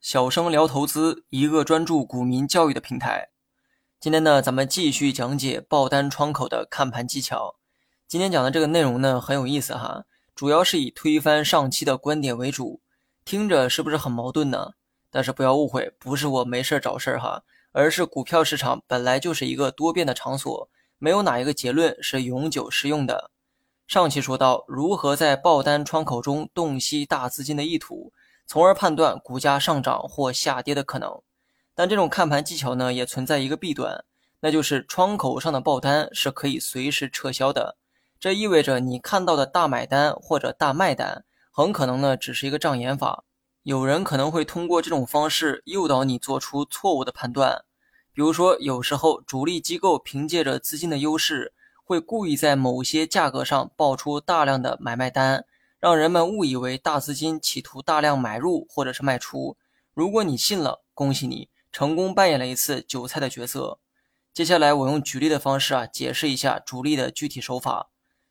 小生聊投资，一个专注股民教育的平台。今天呢，咱们继续讲解爆单窗口的看盘技巧。今天讲的这个内容呢，很有意思哈，主要是以推翻上期的观点为主。听着是不是很矛盾呢？但是不要误会，不是我没事找事儿哈，而是股票市场本来就是一个多变的场所，没有哪一个结论是永久适用的。上期说到如何在爆单窗口中洞悉大资金的意图。从而判断股价上涨或下跌的可能，但这种看盘技巧呢，也存在一个弊端，那就是窗口上的爆单是可以随时撤销的。这意味着你看到的大买单或者大卖单，很可能呢只是一个障眼法。有人可能会通过这种方式诱导你做出错误的判断，比如说，有时候主力机构凭借着资金的优势，会故意在某些价格上爆出大量的买卖单。让人们误以为大资金企图大量买入或者是卖出。如果你信了，恭喜你成功扮演了一次韭菜的角色。接下来我用举例的方式啊，解释一下主力的具体手法。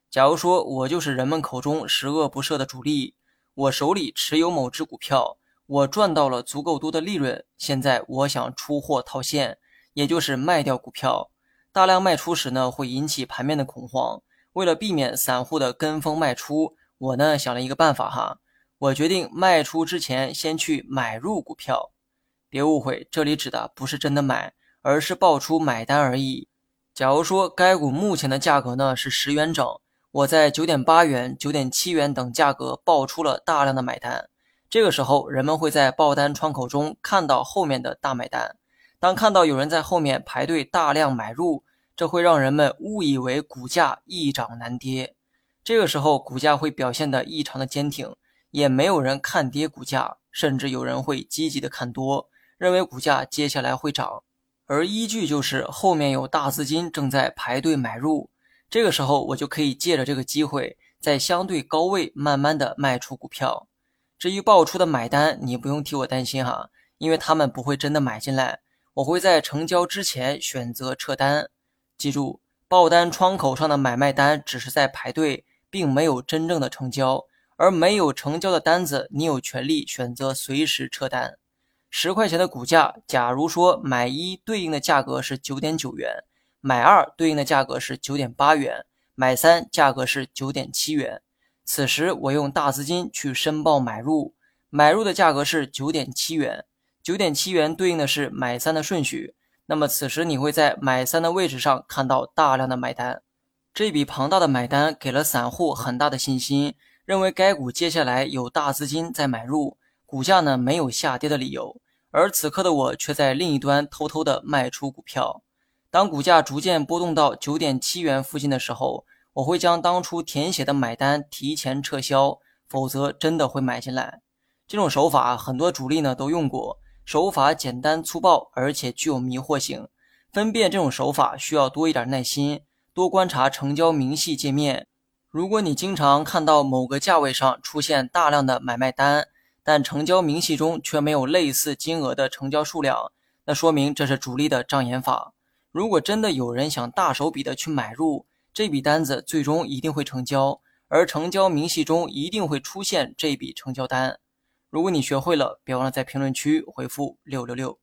假如说我就是人们口中十恶不赦的主力，我手里持有某只股票，我赚到了足够多的利润，现在我想出货套现，也就是卖掉股票。大量卖出时呢，会引起盘面的恐慌。为了避免散户的跟风卖出。我呢想了一个办法哈，我决定卖出之前先去买入股票。别误会，这里指的不是真的买，而是报出买单而已。假如说该股目前的价格呢是十元整，我在九点八元、九点七元等价格报出了大量的买单。这个时候，人们会在报单窗口中看到后面的大买单。当看到有人在后面排队大量买入，这会让人们误以为股价易涨难跌。这个时候，股价会表现得异常的坚挺，也没有人看跌股价，甚至有人会积极的看多，认为股价接下来会涨，而依据就是后面有大资金正在排队买入。这个时候，我就可以借着这个机会，在相对高位慢慢的卖出股票。至于爆出的买单，你不用替我担心哈，因为他们不会真的买进来，我会在成交之前选择撤单。记住，报单窗口上的买卖单只是在排队。并没有真正的成交，而没有成交的单子，你有权利选择随时撤单。十块钱的股价，假如说买一对应的价格是九点九元，买二对应的价格是九点八元，买三价格是九点七元。此时我用大资金去申报买入，买入的价格是九点七元，九点七元对应的是买三的顺序。那么此时你会在买三的位置上看到大量的买单。这笔庞大的买单给了散户很大的信心，认为该股接下来有大资金在买入，股价呢没有下跌的理由。而此刻的我却在另一端偷偷的卖出股票。当股价逐渐波动到九点七元附近的时候，我会将当初填写的买单提前撤销，否则真的会买进来。这种手法很多主力呢都用过，手法简单粗暴，而且具有迷惑性。分辨这种手法需要多一点耐心。多观察成交明细界面。如果你经常看到某个价位上出现大量的买卖单，但成交明细中却没有类似金额的成交数量，那说明这是主力的障眼法。如果真的有人想大手笔的去买入这笔单子，最终一定会成交，而成交明细中一定会出现这笔成交单。如果你学会了，别忘了在评论区回复六六六。